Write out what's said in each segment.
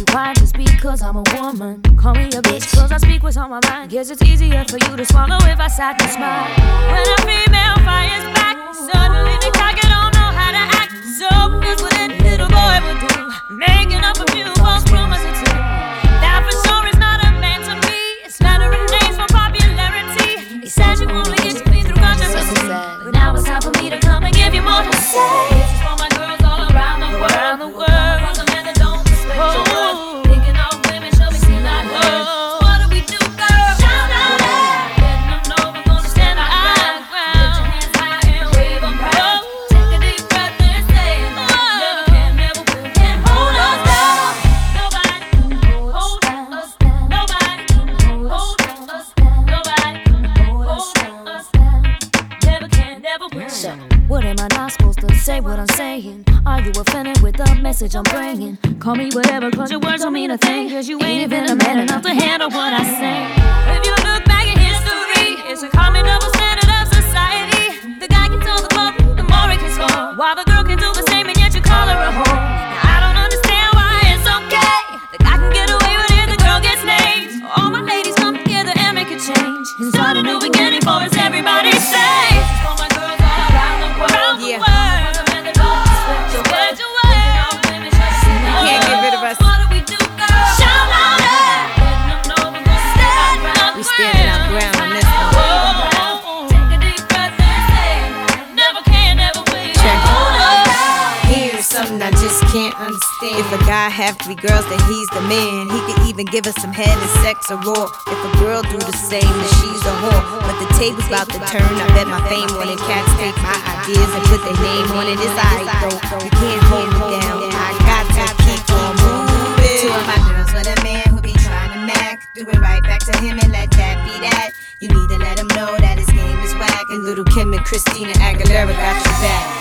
you why just because I'm a woman. Call me a bitch, cause I speak what's on my mind. Guess it's easier for you to swallow if I sat and smile. When a female fires back, suddenly the target don't know how to act. So is what a little boy would do. Making up Call me whatever, cause your words don't mean a thing. Cause you ain't even a man enough to handle what I say. have three girls, then he's the man. He could even give us some head and sex or raw. If a girl do the same, then she's a whore. But the table's about to turn. I bet my fame on it. Cats take my ideas and put their name on it. It's I though. You can't hold me down. I got to keep on moving. Two of my girls with a man who be trying to mac. Do it right back to him and let that be that. You need to let him know that his game is whack. And Lil' Kim and Christina Aguilera got your back.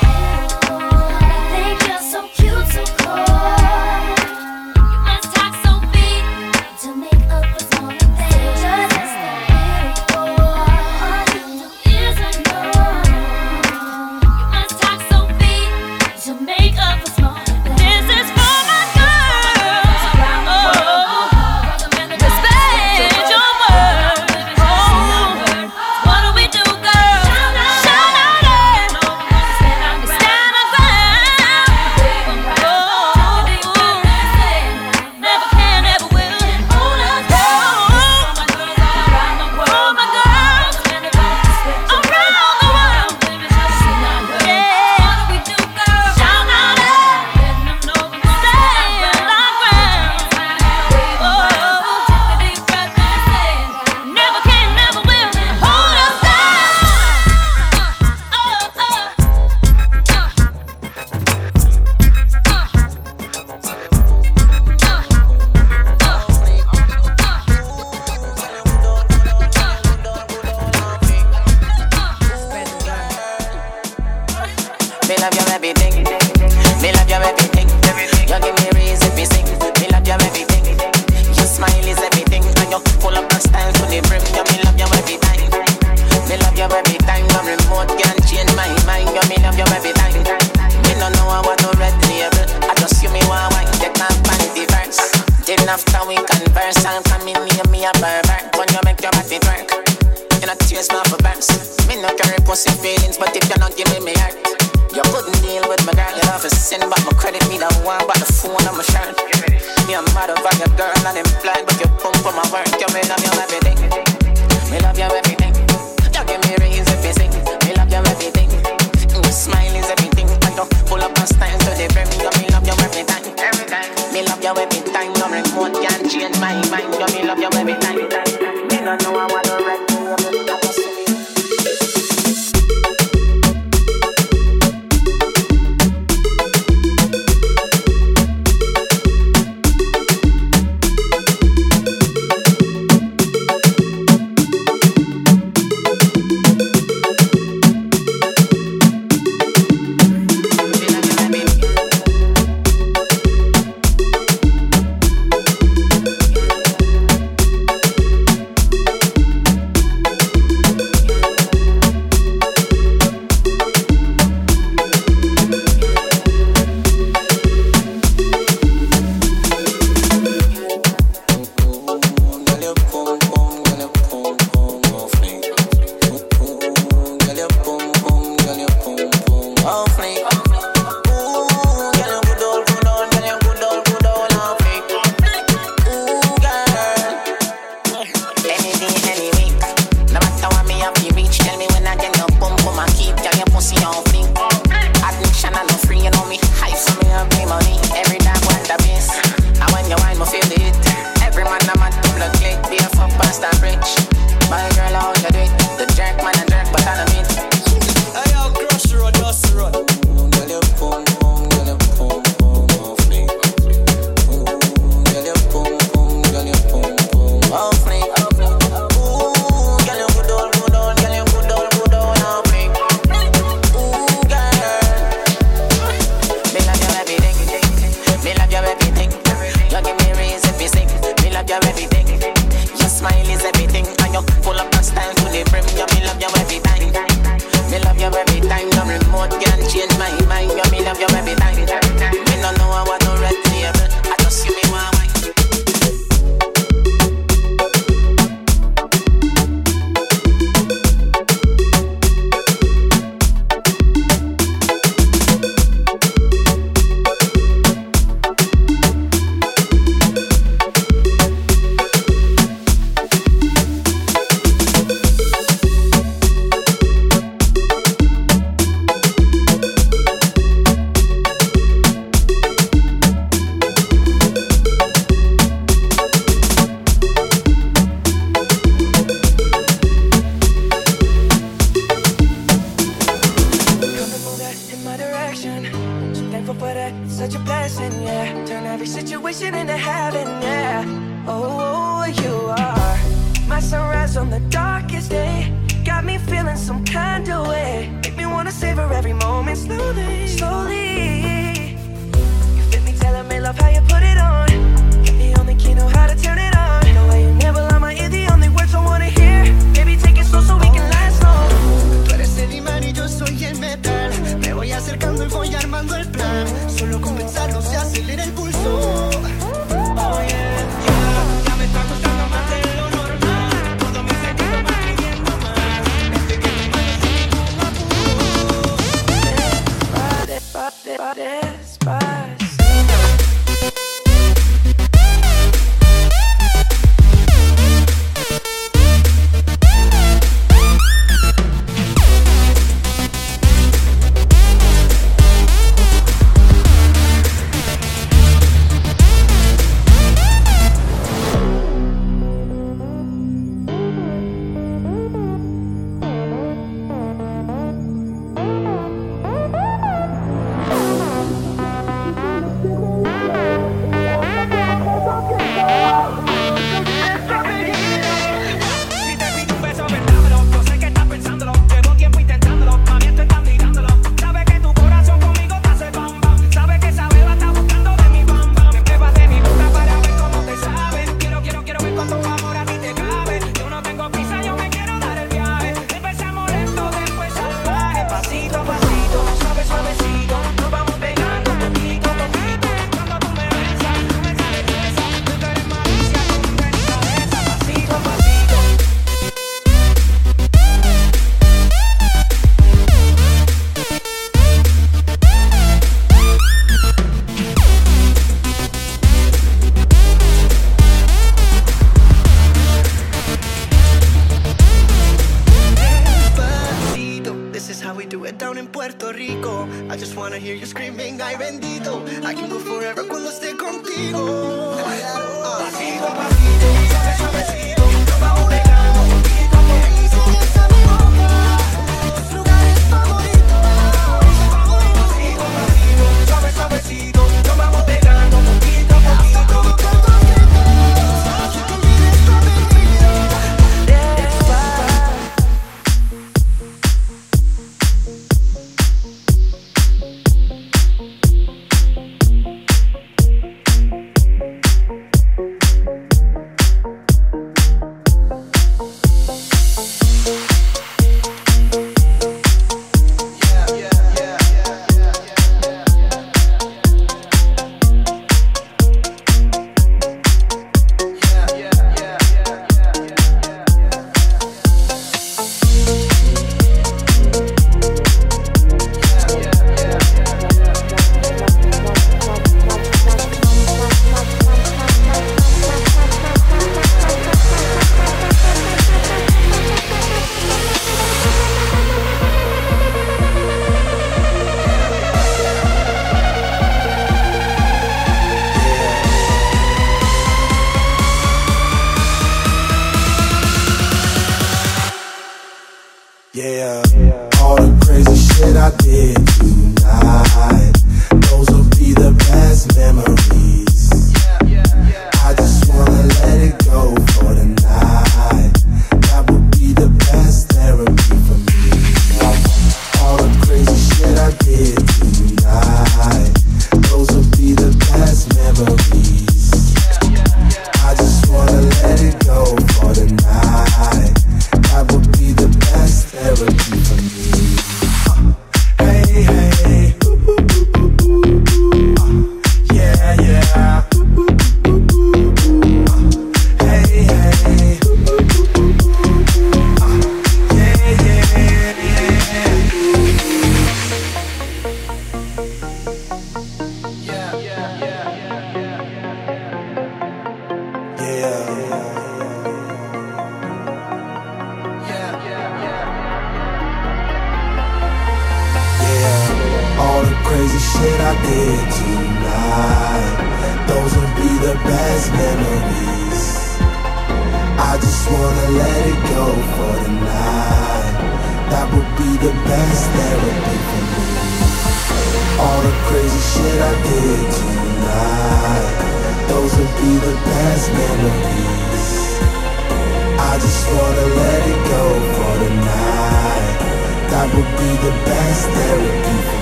The best therapy for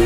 me.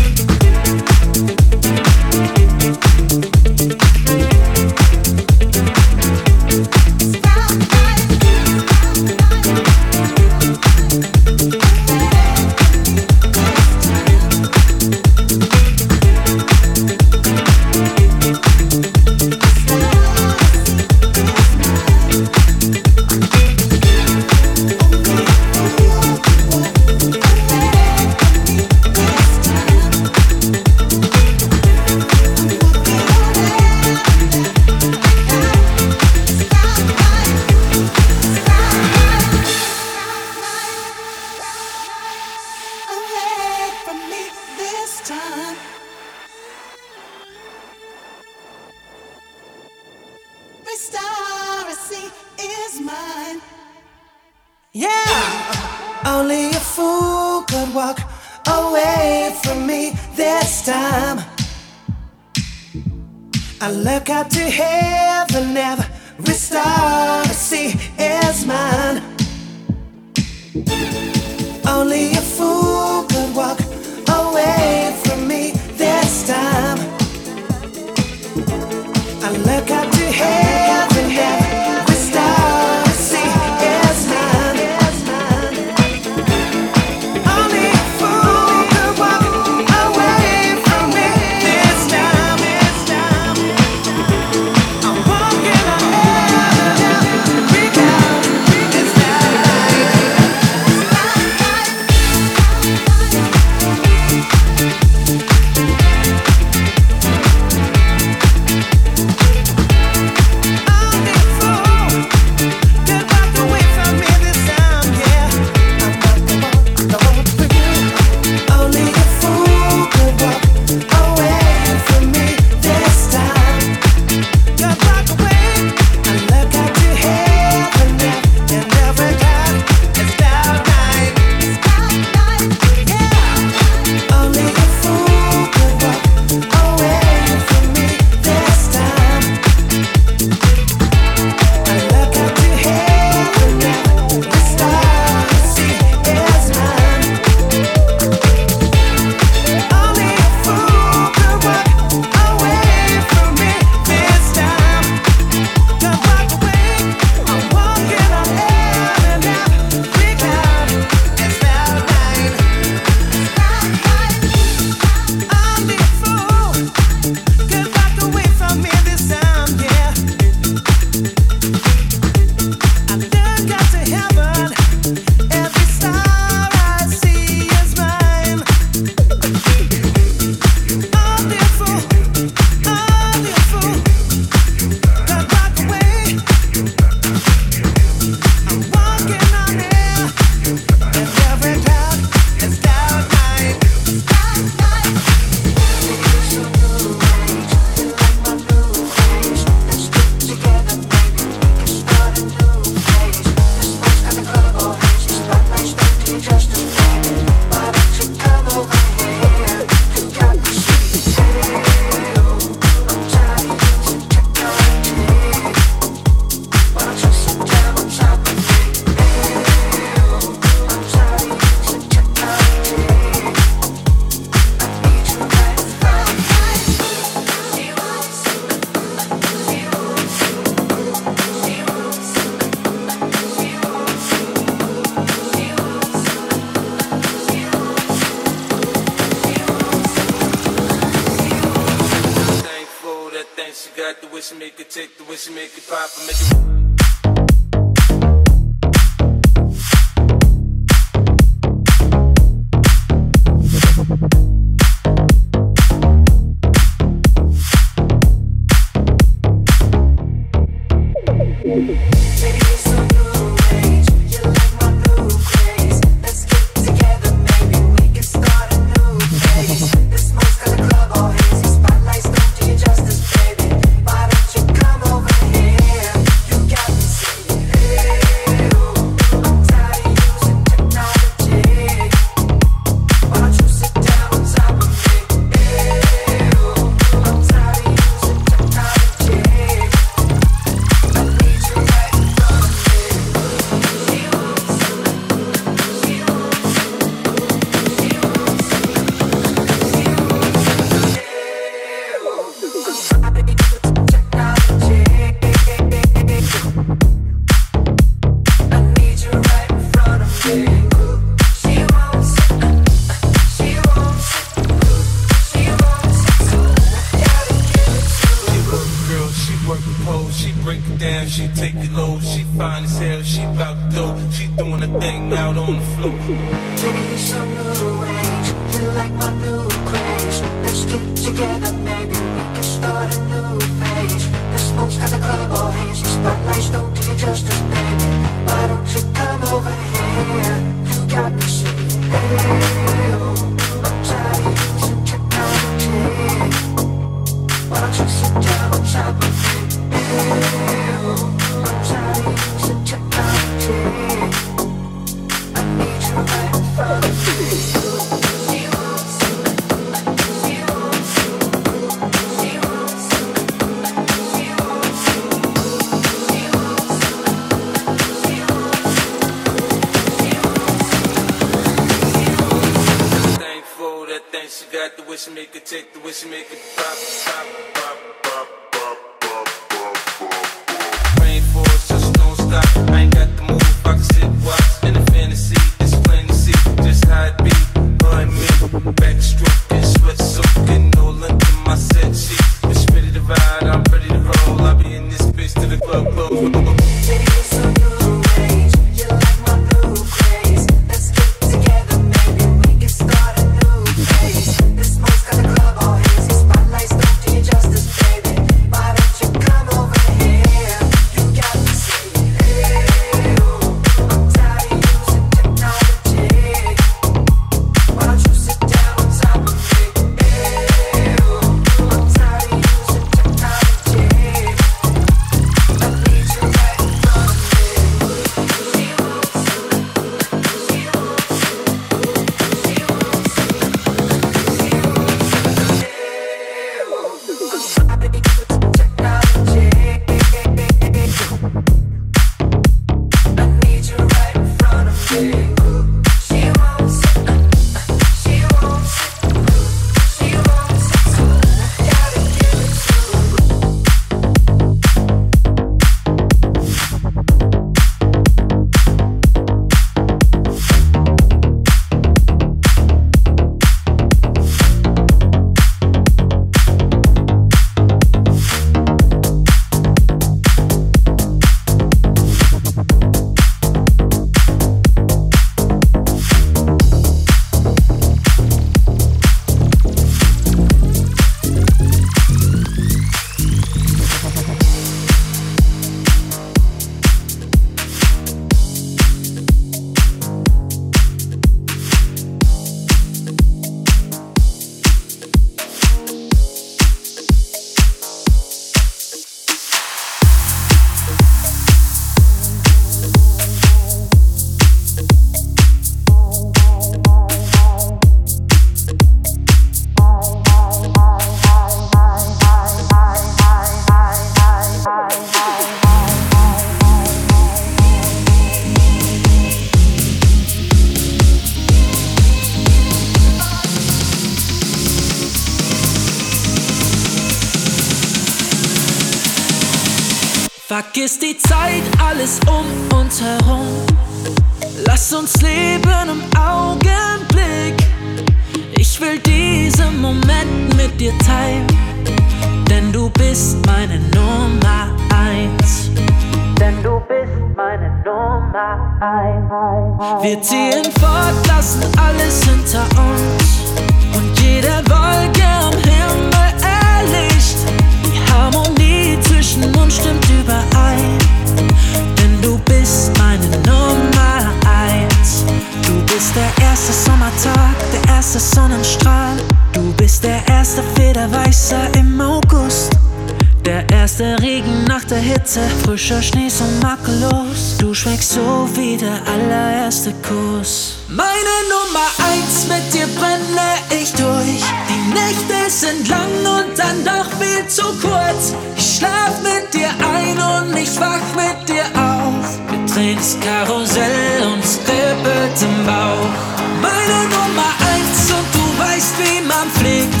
conflict.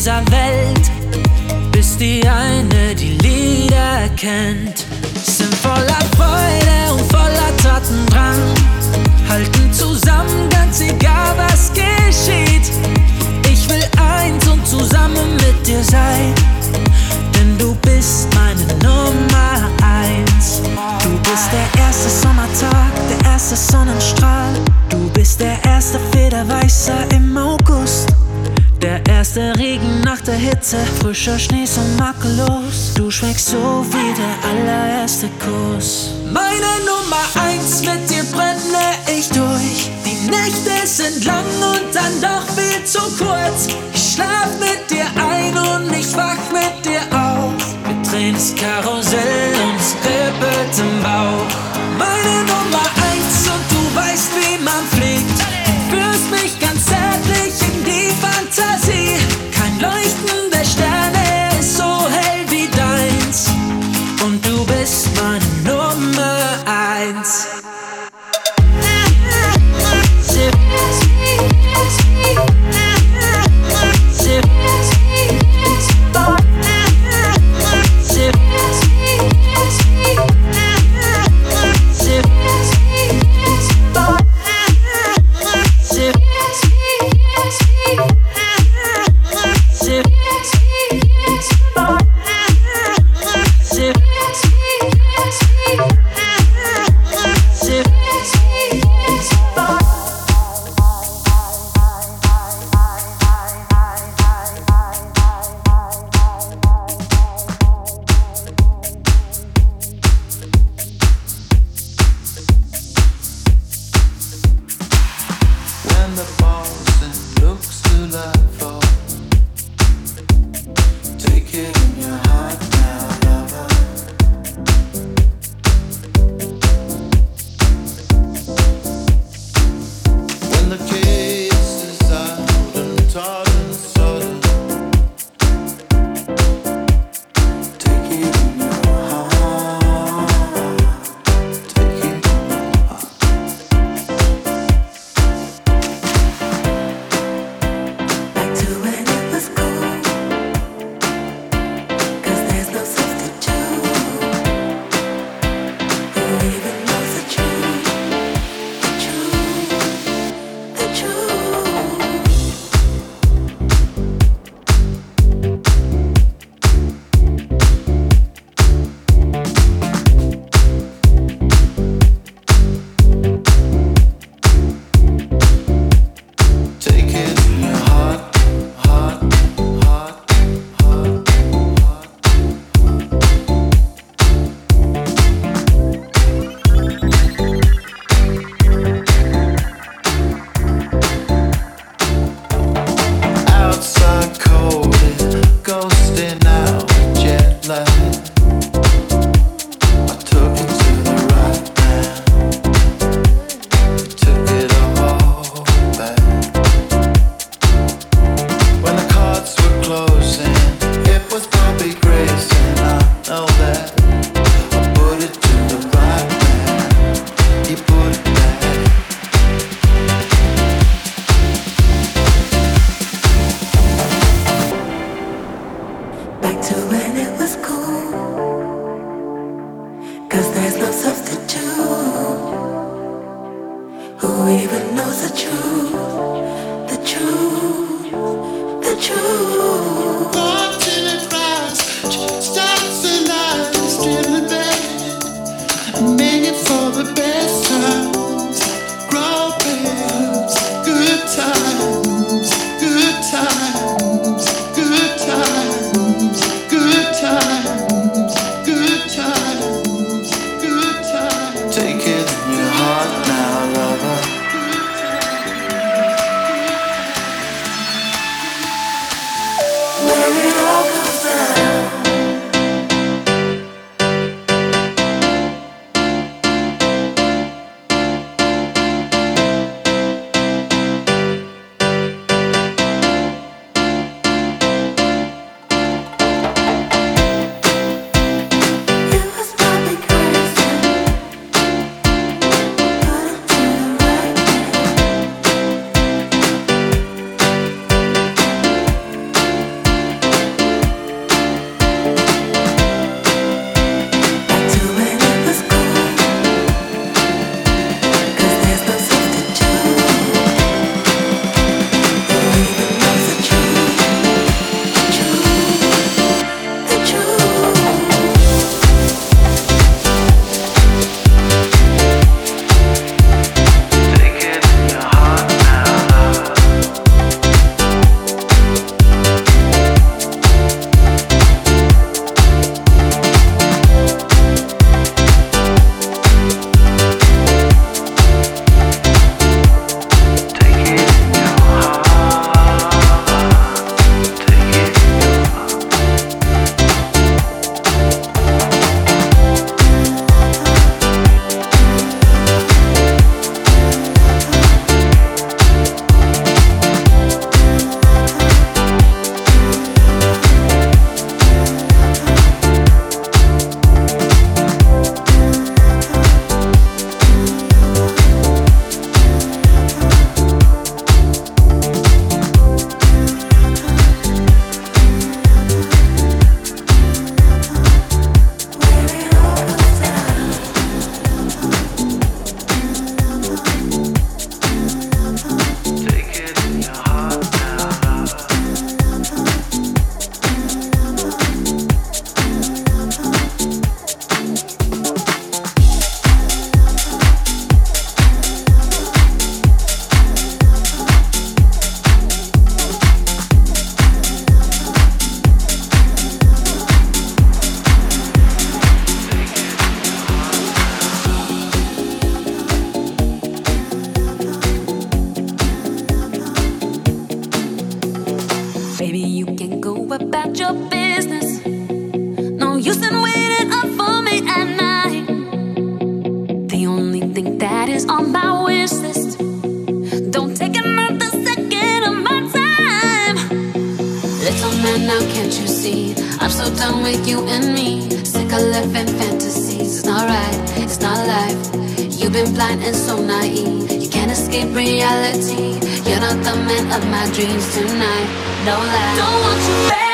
dieser Welt bist die eine, die Lieder kennt. Sind voller Freude und voller Tatendrang, halten zusammen, ganz egal was geschieht. Ich will eins und zusammen mit dir sein, denn du bist meine Nummer eins. Du bist der erste Sommertag, der erste Sonnenstrahl, du bist der erste Federweißer im August. Der erste Regen nach der Hitze, frischer Schnee so makellos. Du schmeckst so wie der allererste Kuss. Meine Nummer eins, mit dir brenne ich durch. Die Nächte sind lang und dann doch viel zu kurz. Ich schlaf mit dir ein und ich wach mit dir auf. Wir drehen das Karussell und es im Bauch. Meine Nummer eins. blind and so naive. You can't escape reality. You're not the man of my dreams tonight. No lie. Don't want you back.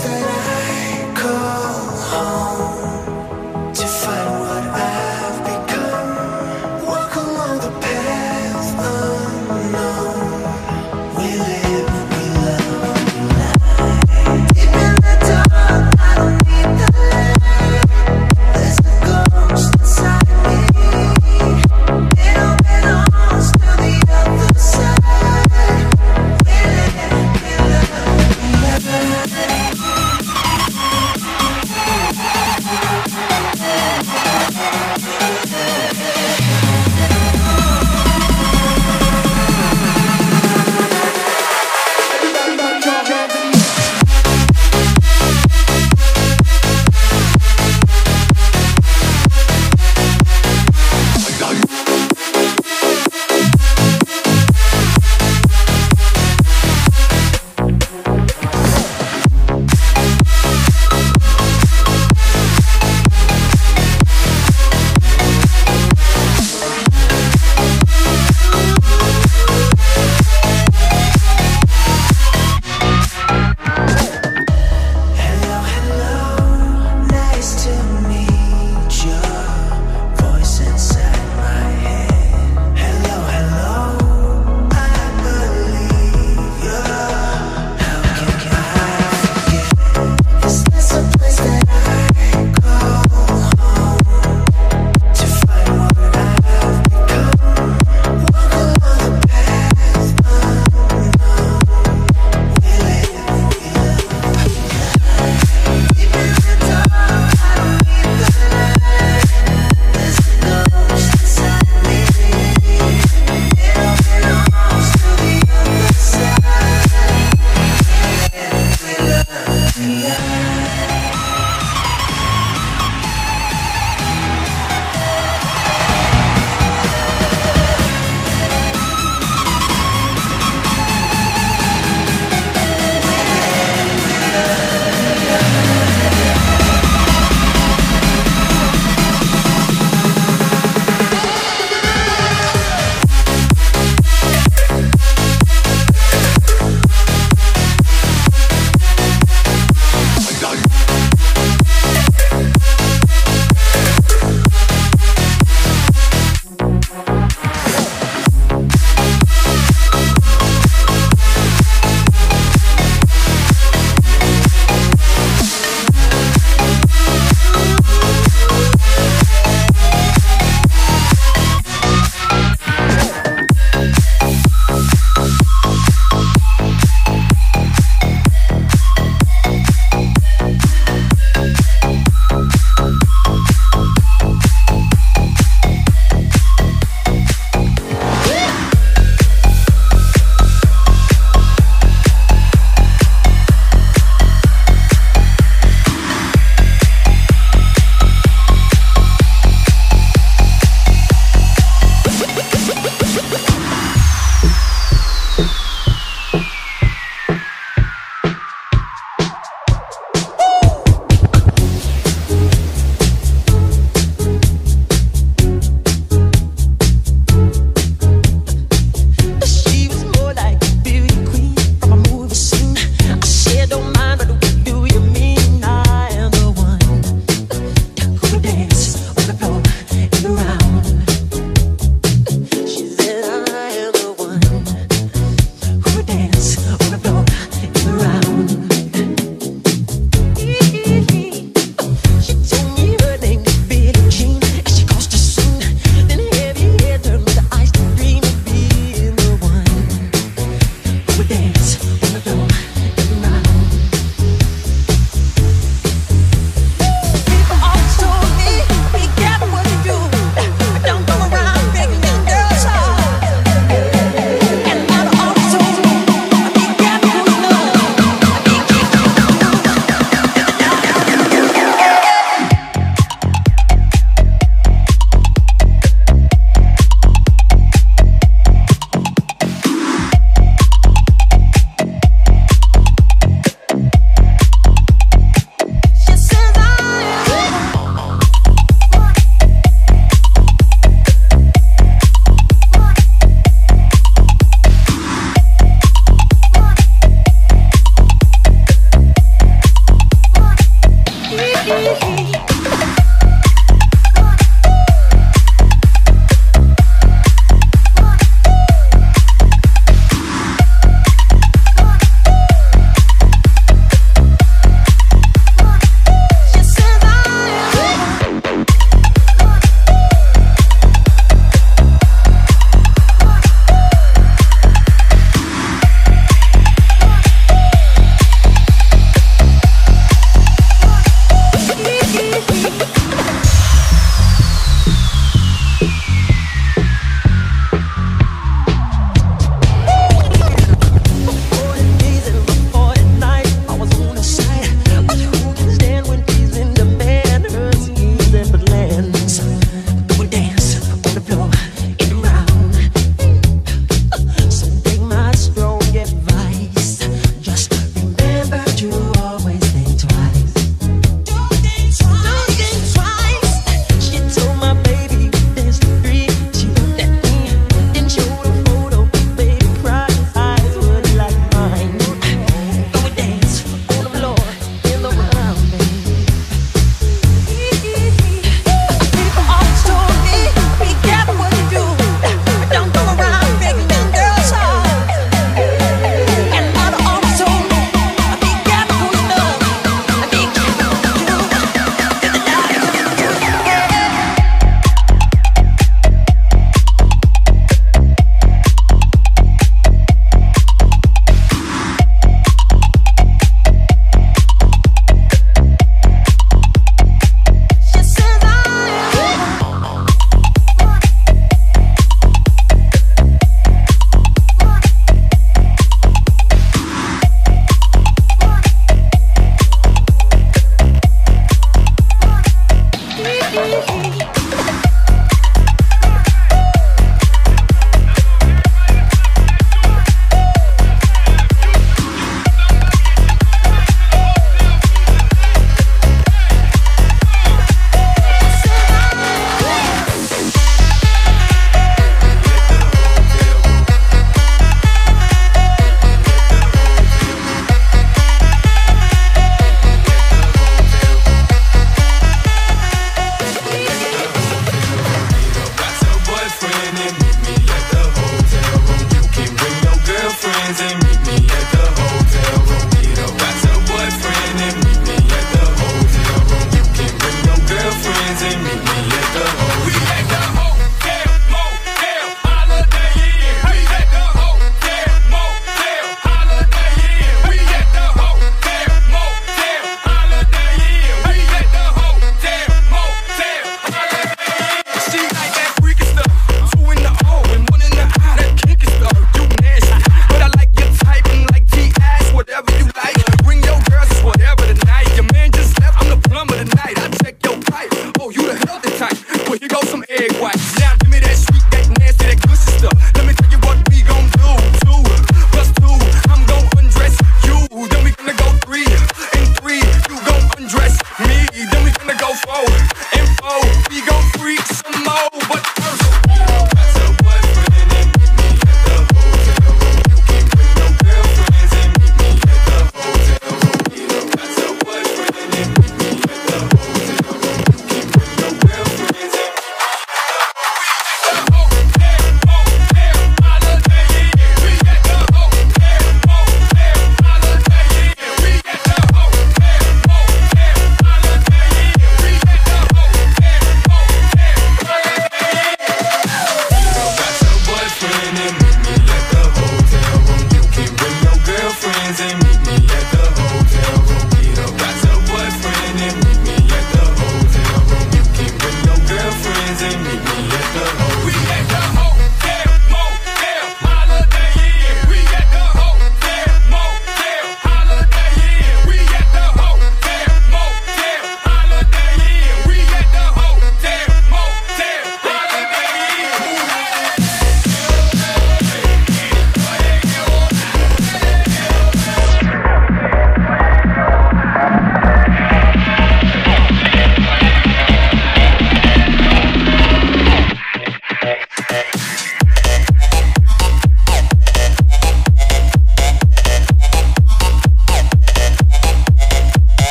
That I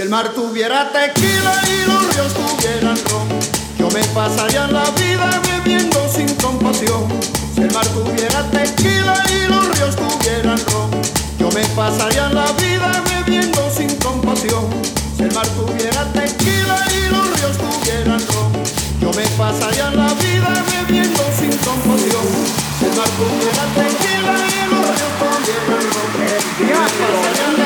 Si el mar tuviera tequila y los ríos tuvieran ron, yo me pasaría la vida bebiendo sin compasión. Si el mar tuviera tequila y los ríos tuvieran ron, yo me pasaría la vida bebiendo sin compasión. Si el mar tuviera tequila y los ríos tuvieran ron, yo me pasaría la vida bebiendo sin compasión. Si el mar tuviera tequila y los ríos tuvieran